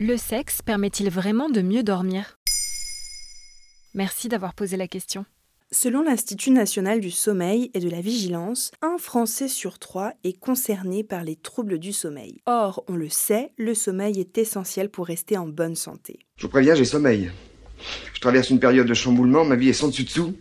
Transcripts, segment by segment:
Le sexe permet-il vraiment de mieux dormir? Merci d'avoir posé la question. Selon l'Institut national du sommeil et de la vigilance, un Français sur trois est concerné par les troubles du sommeil. Or, on le sait, le sommeil est essentiel pour rester en bonne santé. Je vous préviens, j'ai sommeil. Je traverse une période de chamboulement, ma vie est sans dessus-dessous.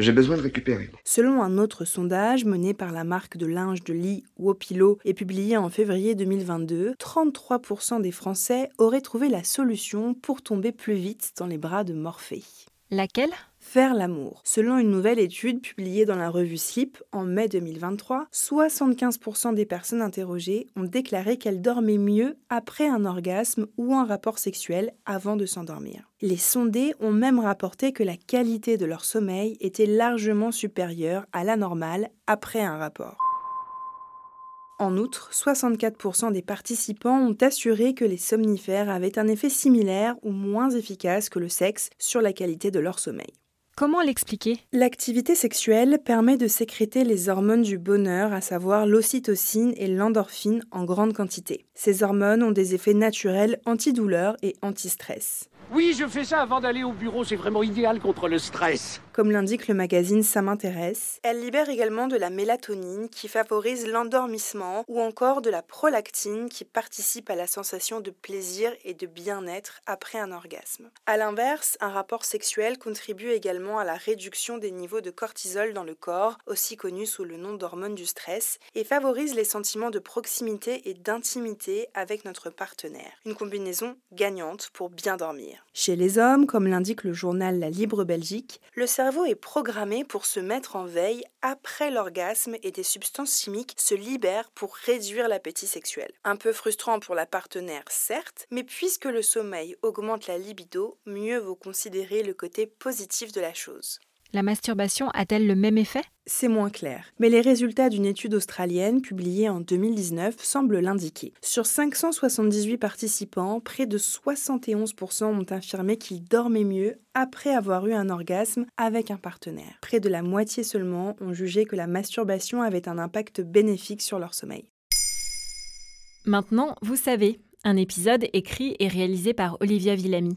J'ai besoin de récupérer. Selon un autre sondage mené par la marque de linge de lit Wopilo et publié en février 2022, 33% des Français auraient trouvé la solution pour tomber plus vite dans les bras de Morphée. Laquelle? Faire l'amour. Selon une nouvelle étude publiée dans la revue Sleep en mai 2023, 75% des personnes interrogées ont déclaré qu'elles dormaient mieux après un orgasme ou un rapport sexuel avant de s'endormir. Les sondés ont même rapporté que la qualité de leur sommeil était largement supérieure à la normale après un rapport. En outre, 64% des participants ont assuré que les somnifères avaient un effet similaire ou moins efficace que le sexe sur la qualité de leur sommeil. Comment l'expliquer? L'activité sexuelle permet de sécréter les hormones du bonheur, à savoir l'ocytocine et l'endorphine en grande quantité. Ces hormones ont des effets naturels antidouleurs et anti-stress. Oui, je fais ça avant d'aller au bureau, c'est vraiment idéal contre le stress. Comme l'indique le magazine Ça m'intéresse, elle libère également de la mélatonine qui favorise l'endormissement ou encore de la prolactine qui participe à la sensation de plaisir et de bien-être après un orgasme. A l'inverse, un rapport sexuel contribue également à la réduction des niveaux de cortisol dans le corps, aussi connu sous le nom d'hormone du stress, et favorise les sentiments de proximité et d'intimité avec notre partenaire. Une combinaison gagnante pour bien dormir. Chez les hommes, comme l'indique le journal La Libre Belgique, le cerveau est programmé pour se mettre en veille après l'orgasme et des substances chimiques se libèrent pour réduire l'appétit sexuel. Un peu frustrant pour la partenaire, certes, mais puisque le sommeil augmente la libido, mieux vaut considérer le côté positif de la chose. La masturbation a-t-elle le même effet? C'est moins clair, mais les résultats d'une étude australienne publiée en 2019 semblent l'indiquer. Sur 578 participants, près de 71% ont affirmé qu'ils dormaient mieux après avoir eu un orgasme avec un partenaire. Près de la moitié seulement ont jugé que la masturbation avait un impact bénéfique sur leur sommeil. Maintenant, vous savez, un épisode écrit et réalisé par Olivia Villamy.